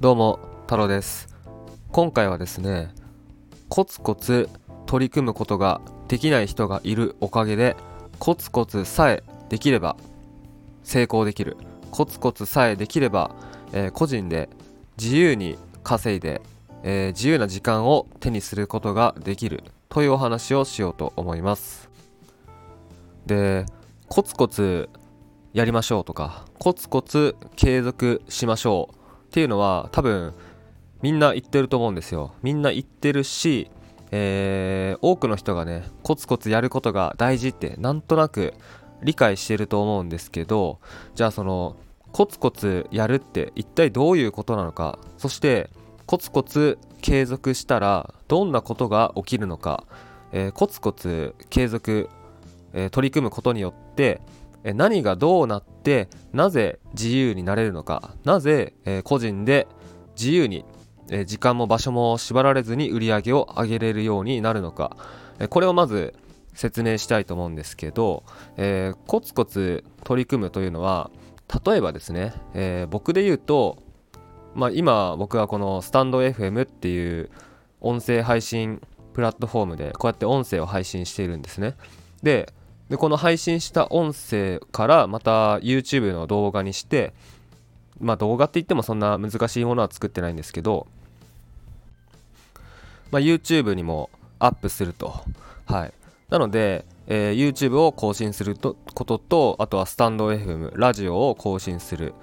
どうも太郎です。今回はですねコツコツ取り組むことができない人がいるおかげでコツコツさえできれば成功できる。コツコツさえできれば、えー個人で自由に稼いで、えー自由な時間を手にすることができる。というお話をしようと思います。でコツコツやりましょうとかコツコツ継続しましょう。っていうのは多分みんな言ってると思うんですよ。みんな言ってるし、えー多くの人がねコツコツやることが大事ってなんとなく理解してると思うんですけどじゃあそのコツコツやるって一体どういうことなのかそしてコツコツ継続したらどんなことが起きるのか、えーコツコツ継続、えー取り組むことによって何がどうなってなぜ自由になれるのか。なぜ、え個人で自由に、え時間も場所も縛られずに売り上げを上げれるようになるのか、えこれをまず説明したいと思うんですけど、えーコツコツ取り組むというのは例えばですね、えー僕で言うと、まあ、今僕はこのスタンド FM っていう音声配信プラットフォームでこうやって音声を配信しているんですね。ででこの配信した音声からまた YouTube の動画にしてまあ動画って言ってもそんな難しいものは作ってないんですけど、まあ、YouTube にもアップすると。はい。なので、えー YouTube を更新するとこととあとはスタンド FM ラジオを更新する。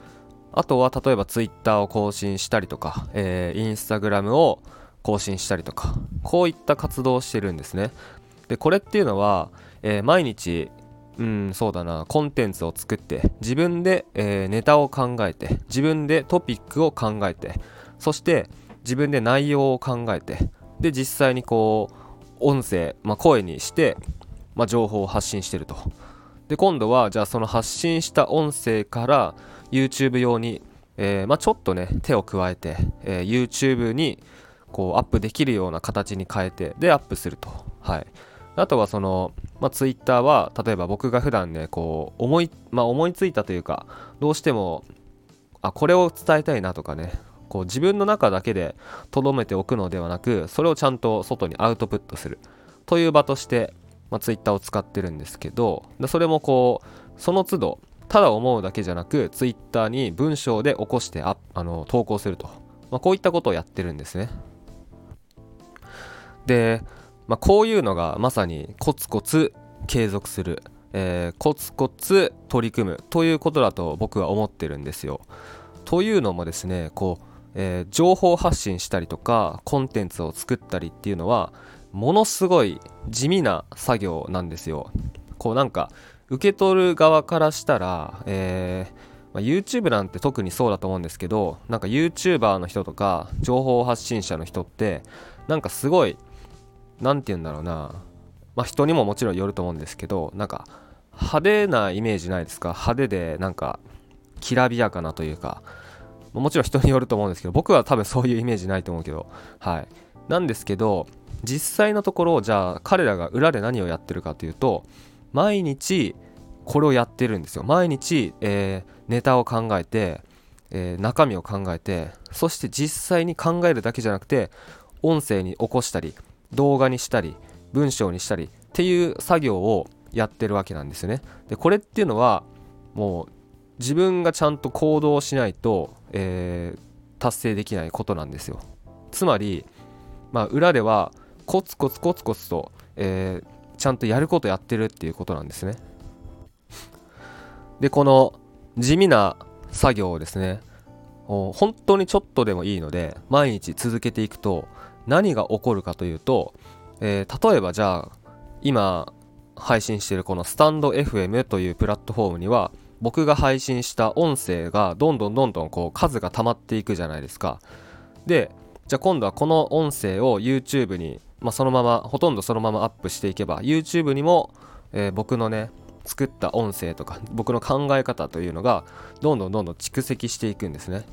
あとは例えば Twitter を更新したりとか、えー、Instagram を更新したりとかこういった活動をしてるんですね。でこれっていうのは、えー毎日うんそうだなコンテンツを作って自分で、えーネタを考えて自分でトピックを考えてそして自分で内容を考えてで実際にこう音声、まあ、声にして、まあ、情報を発信してると。で今度はじゃあその発信した音声から YouTube 用に、えーまあ、ちょっとね手を加えて、えー YouTube にこうアップできるような形に変えてでアップすると。はい。あとはその、まあ、Twitter は例えば僕が普段ねこう思い,、まあ、思いついたというかどうしてもあこれを伝えたいなとかねこう自分の中だけで留めておくのではなくそれをちゃんと外にアウトプットする。という場として、まあ、Twitter を使ってるんですけどそれもこうその都度ただ思うだけじゃなく Twitter に文章で起こしてああの投稿すると、まあ、こういったことをやってるんですね。で、まあ、こういうのがまさにコツコツ継続する、えーコツコツ取り組むということだと僕は思ってるんですよ。というのもですねこう、えー情報発信したりとかコンテンツを作ったりっていうのはものすごい地味な作業なんですよ。こうなんか受け取る側からしたら、えーまあ YouTube なんて特にそうだと思うんですけどなんか YouTuber の人とか情報発信者の人ってなんかすごいなんて言うんだろうな。まあ人にももちろんよると思うんですけどなんか派手なイメージないですか？派手でなんかきらびやかなというか。もちろん人によると思うんですけど僕は多分そういうイメージないと思うけど。はい。なんですけど実際のところじゃあ彼らが裏で何をやってるかというと毎日これをやってるんですよ。毎日、えーネタを考えて、えー中身を考えてそして実際に考えるだけじゃなくて音声に起こしたり動画にしたり文章にしたりっていう作業をやってるわけなんですよね。でこれっていうのはもう自分がちゃんと行動しないと、えー達成できないことなんですよ。つまり、まあ、裏ではコツコツコツコツと、えーちゃんとやることやってるっていうことなんですね。でこの地味な作業をですねお本当にちょっとでもいいので毎日続けていくと何が起こるかというと、えー例えばじゃあ今配信しているこのスタンド FM というプラットフォームには僕が配信した音声がどんどんどんどんこう数が溜まっていくじゃないですか。でじゃあ今度はこの音声を YouTube に、まあ、そのままほとんどそのままアップしていけば YouTube にも、えー僕のね作った音声とか僕の考え方というのがどんどんどんどん蓄積していくんですね。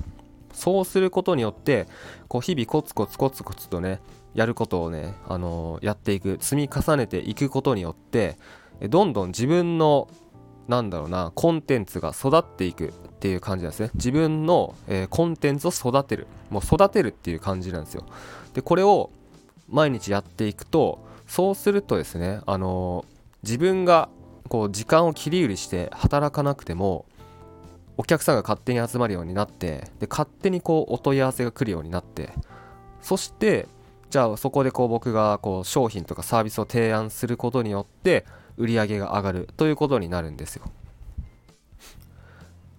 そうすることによってこう日々コツコツコツコツとねやることをね、あのーやっていく積み重ねていくことによってどんどん自分のなんだろうなコンテンツが育っていくっていう感じなんですね。自分の、えー、コンテンツを育てる。もう育てるっていう感じなんですよ。でこれを毎日やっていくとそうするとですねあの自分がこう時間を切り売りして働かなくてもお客さんが勝手に集まるようになってで勝手にこうお問い合わせが来るようになってそしてじゃあそこでこう僕がこう商品とかサービスを提案することによって売り上げが上がるということになるんですよ。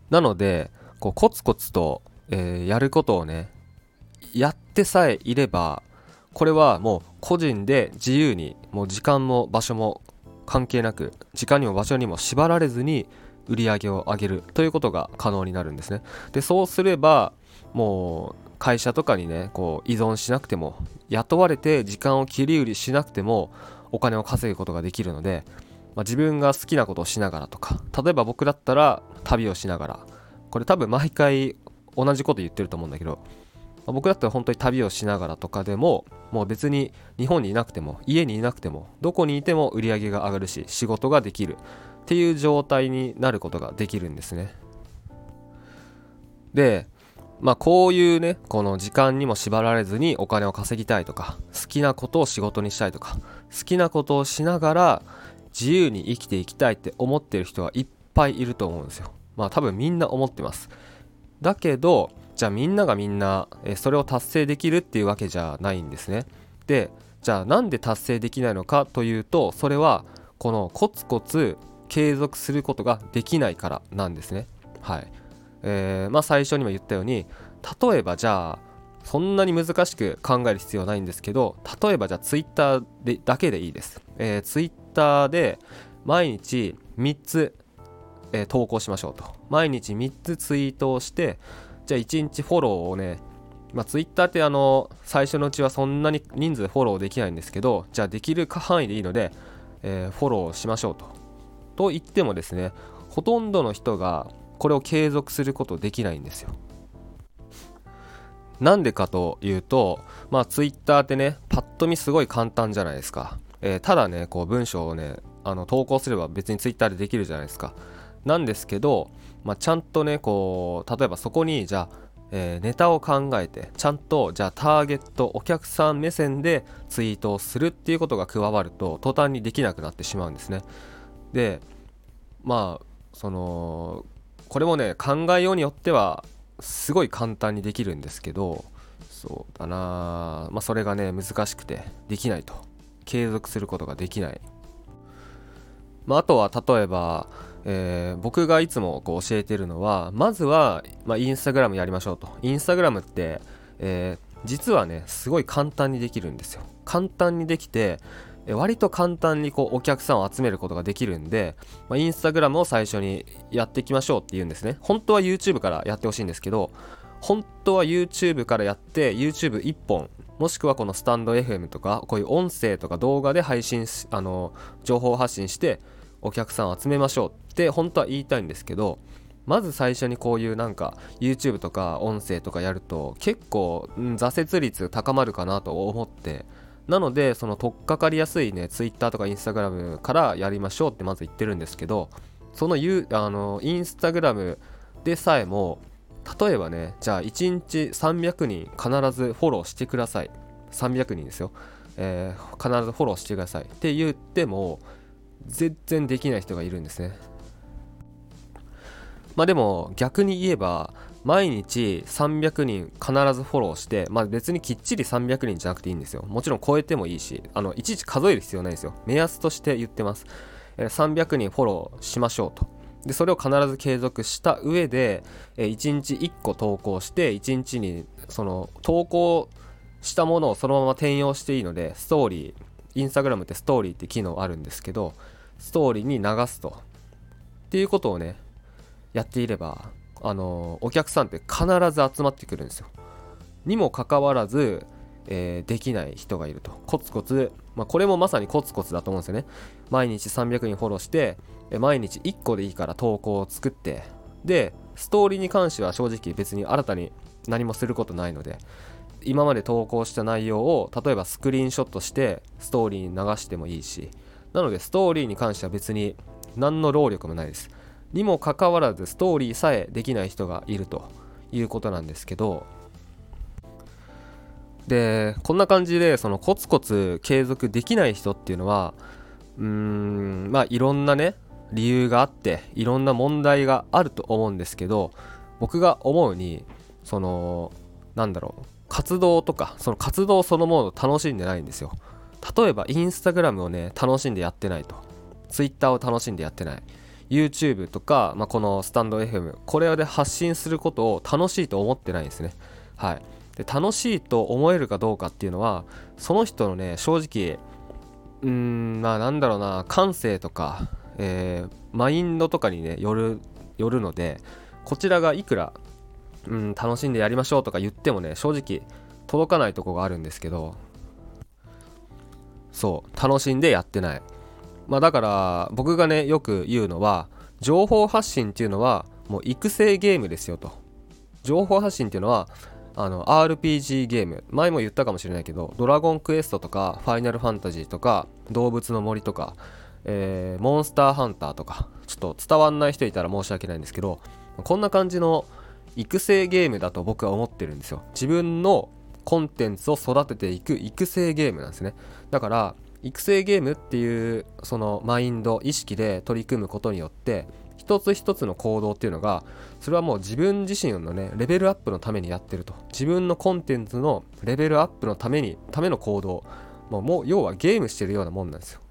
なのでこうコツコツと、えー、やることをねやってさえいればこれはもう個人で自由にもう時間も場所も関係なく時間にも場所にも縛られずに売り上げを上げるということが可能になるんですね。でそうすればもう会社とかにねこう依存しなくても雇われて時間を切り売りしなくてもお金を稼ぐことができるので、まあ、自分が好きなことをしながらとか例えば僕だったら旅をしながらこれ多分毎回同じこと言ってると思うんだけど、まあ、僕だったら本当に旅をしながらとかでももう別に日本にいなくても家にいなくてもどこにいても売り上げが上がるし仕事ができる。っていう状態になることができるんですね。でまあこういうねこの時間にも縛られずにお金を稼ぎたいとか好きなことを仕事にしたいとか好きなことをしながら自由に生きていきたいって思ってる人はいっぱいいると思うんですよ。まあ多分みんな思ってます。だけどじゃあみんながみんなそれを達成できるっていうわけじゃないんですね。でじゃあなんで達成できないのかというとそれはこのコツコツ継続することができないからなんですね。はい。えー、まあ最初にも言ったように例えばじゃあそんなに難しく考える必要はないんですけど例えばじゃあ Twitter でだけでいいです、えー、Twitter で毎日3つ、えー、投稿しましょうと。毎日3つツイートをしてじゃあ1日フォローをねまあ、Twitter ってあの最初のうちはそんなに人数フォローできないんですけどじゃあできる範囲でいいので、えー、フォローしましょうと。と言ってもですねほとんどの人がこれを継続することできないんですよ。なんでかというと、まあ、Twitter ってねパッと見すごい簡単じゃないですか。えー、ただねこう文章をねあの投稿すれば別に Twitter でできるじゃないですか。なんですけど、まあ、ちゃんとねこう例えばそこにじゃあえー、ネタを考えてちゃんとじゃあターゲットお客さん目線でツイートをするっていうことが加わると途端にできなくなってしまうんですねでまあそのこれもね考えようによってはすごい簡単にできるんですけどそうだなまあそれがね難しくてできないと。継続することができない。まああとは例えばえー、僕がいつもこう教えてるのはまずは、まあ、インスタグラムやりましょうと。インスタグラムって、えー、実はねすごい簡単にできるんですよ。簡単にできて割と簡単にこうお客さんを集めることができるんで、まあ、インスタグラムを最初にやっていきましょうって言うんですね。本当は YouTube からやってほしいんですけど本当は YouTube からやって YouTube1 本もしくはこのスタンド FM とかこういう音声とか動画で配信あの情報発信してお客さんを集めましょうって本当は言いたいんですけどまず最初にこういうなんか YouTube とか音声とかやると結構、挫折率高まるかなと思ってなのでその取っかかりやすいね Twitter とか Instagram からやりましょうってまず言ってるんですけどそのあの Instagram でさえも例えばねじゃあ1日300人必ずフォローしてください。300人ですよ、えー、必ずフォローしてください。って言っても全然できない人がいるんですね。まあでも逆に言えば毎日300人必ずフォローしてまあ別にきっちり300人じゃなくていいんですよ。もちろん超えてもいいしあのいちいち数える必要ないですよ。目安として言ってます。300人フォローしましょうと。でそれを必ず継続した上で1日1個投稿して1日にその投稿したものをそのまま転用していいのでストーリーインスタグラムってストーリーって機能あるんですけどストーリーに流すと。っていうことをねやっていればあのお客さんって必ず集まってくるんですよ。にもかかわらず、えー、できない人がいると。コツコツ、まあ、これもまさにコツコツだと思うんですよね。毎日300人フォローして毎日1個でいいから投稿を作ってでストーリーに関しては正直別に新たに何もすることないので今まで投稿した内容を例えばスクリーンショットしてストーリーに流してもいいしなのでストーリーに関しては別に何の労力もないです。にもかかわらずストーリーさえできない人がいるということなんですけどでこんな感じでそのコツコツ継続できない人っていうのはうーんまあいろんなね理由があっていろんな問題があると思うんですけど僕が思うにそのなんだろう活動とかその活動そのものを楽しんでないんですよ。例えばインスタグラムをね楽しんでやってないと。ツイッターを楽しんでやってない。YouTube とか、まあ、このスタンド FM これで発信することを楽しいと思ってないんですね。はい。で楽しいと思えるかどうかっていうのはその人のね正直うーんまあなんだろうな感性とか、えー、マインドとかにねよるよるのでこちらがいくら、うん、楽しんでやりましょうとか言ってもね正直届かないとこがあるんですけどそう楽しんでやってない。まあだから僕がねよく言うのは情報発信っていうのはもう育成ゲームですよと。情報発信っていうのはあの RPG ゲーム。前も言ったかもしれないけどドラゴンクエストとかファイナルファンタジーとか動物の森とか、えー、モンスターハンターとかちょっと伝わんない人いたら申し訳ないんですけどこんな感じの育成ゲームだと僕は思ってるんですよ。自分のコンテンツを育てていく育成ゲームなんですね。だから育成ゲームっていうそのマインド意識で取り組むことによって一つ一つの行動っていうのがそれはもう自分自身のねレベルアップのためにやってると。自分のコンテンツのレベルアップのためにための行動。もうもう要はゲームしてるようなもんなんですよ。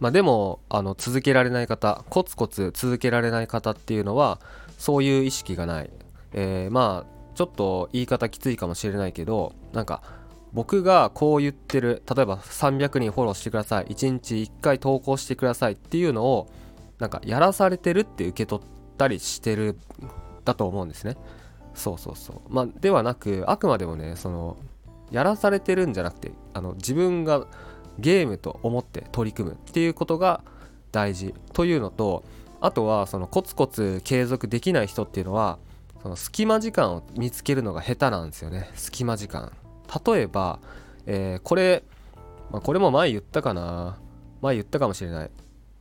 まあでもあの続けられない方コツコツ続けられない方っていうのはそういう意識がない、えー、まあちょっと言い方きついかもしれないけどなんか僕がこう言ってる例えば300人フォローしてください1日1回投稿してくださいっていうのをなんかやらされてるって受け取ったりしてるだと思うんですね。そうそうそう。まあではなくあくまでもねそのやらされてるんじゃなくてあの自分がゲームと思って取り組むっていうことが大事というのとあとはそのコツコツ継続できない人っていうのはその隙間時間を見つけるのが下手なんですよね。隙間時間。例えば、えー、これ、まあ、これも前言ったかな。前言ったかもしれない。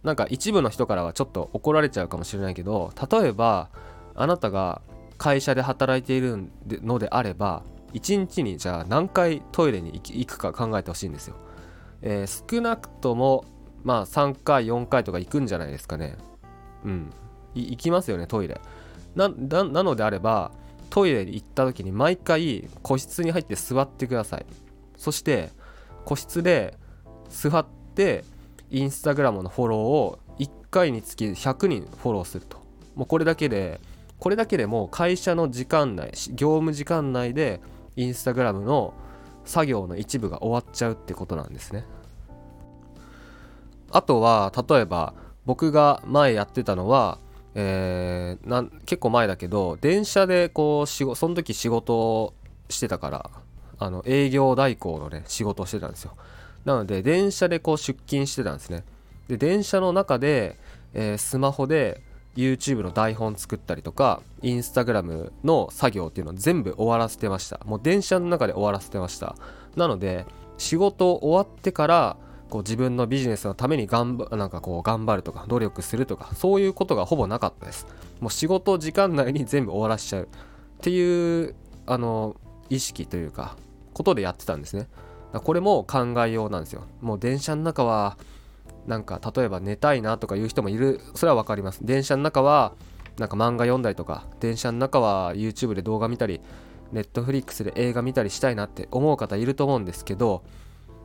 なんか一部の人からはちょっと怒られちゃうかもしれないけど例えばあなたが会社で働いているのであれば1日にじゃあ何回トイレに行くか考えてほしいんですよ、えー、少なくともまあ3回4回とか行くんじゃないですかね。うん。行きますよねトイレ。ななのであればトイレに行った時に毎回個室に入って座ってください。そして個室で座ってインスタグラムのフォローを1回につき100人フォローすると。もうこれだけでこれだけでも会社の時間内業務時間内でインスタグラムの作業の一部が終わっちゃうってことなんですね。あとは例えば僕が前やってたのは、えー、なん結構前だけど電車でこう仕その時仕事をしてたからあの営業代行のね仕事をしてたんですよ。なので電車でこう出勤してたんですね。で電車の中で、えー、スマホで YouTube の台本作ったりとか Instagram の作業っていうのを全部終わらせてました。もう電車の中で終わらせてました。なので仕事終わってからこう自分のビジネスのために頑張なんかこう頑張るとか努力するとかそういうことがほぼなかったです。もう仕事時間内に全部終わらしちゃう。っていうあの意識というかことでやってたんですね。これも考えようなんですよ。もう電車の中はなんか例えば寝たいなとかいう人もいるそれは分かります。電車の中はなんか漫画読んだりとか電車の中は YouTube で動画見たり Netflix で映画見たりしたいなって思う方いると思うんですけど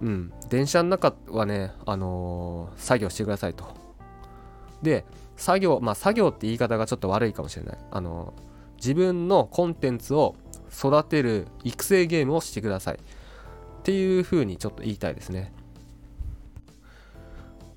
うん。電車の中はねあのー、作業してくださいと。で作業まあ作業って言い方がちょっと悪いかもしれない。あのー、自分のコンテンツを育てる育成ゲームをしてください。っていうふうにちょっと言いたいですね。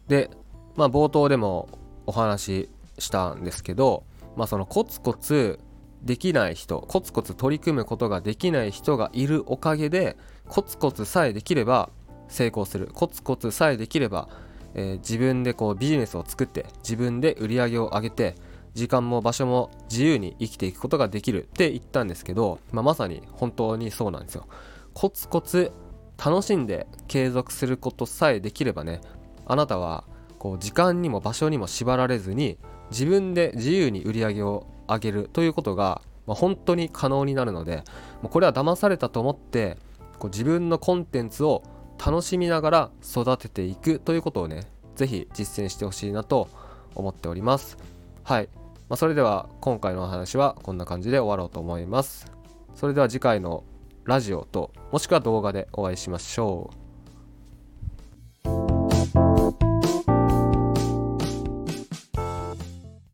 で、まあ、冒頭でもお話ししたんですけど、まあ、そのコツコツできない人コツコツ取り組むことができない人がいるおかげでコツコツさえできれば成功する。コツコツさえできれば、えー、自分でこうビジネスを作って自分で売り上げを上げて時間も場所も自由に生きていくことができるって言ったんですけど、まあ、まさに本当にそうなんですよ。コツコツ楽しんで継続することさえできればねあなたはこう時間にも場所にも縛られずに自分で自由に売り上げを上げるということが、本当に可能になるのでこれは騙されたと思ってこう自分のコンテンツを楽しみながら育てていくということをね是非実践してほしいなと思っております。はい、まあ、それでは今回のお話はこんな感じで終わろうと思います。それでは次回のラジオともしくは動画でお会いしましょう。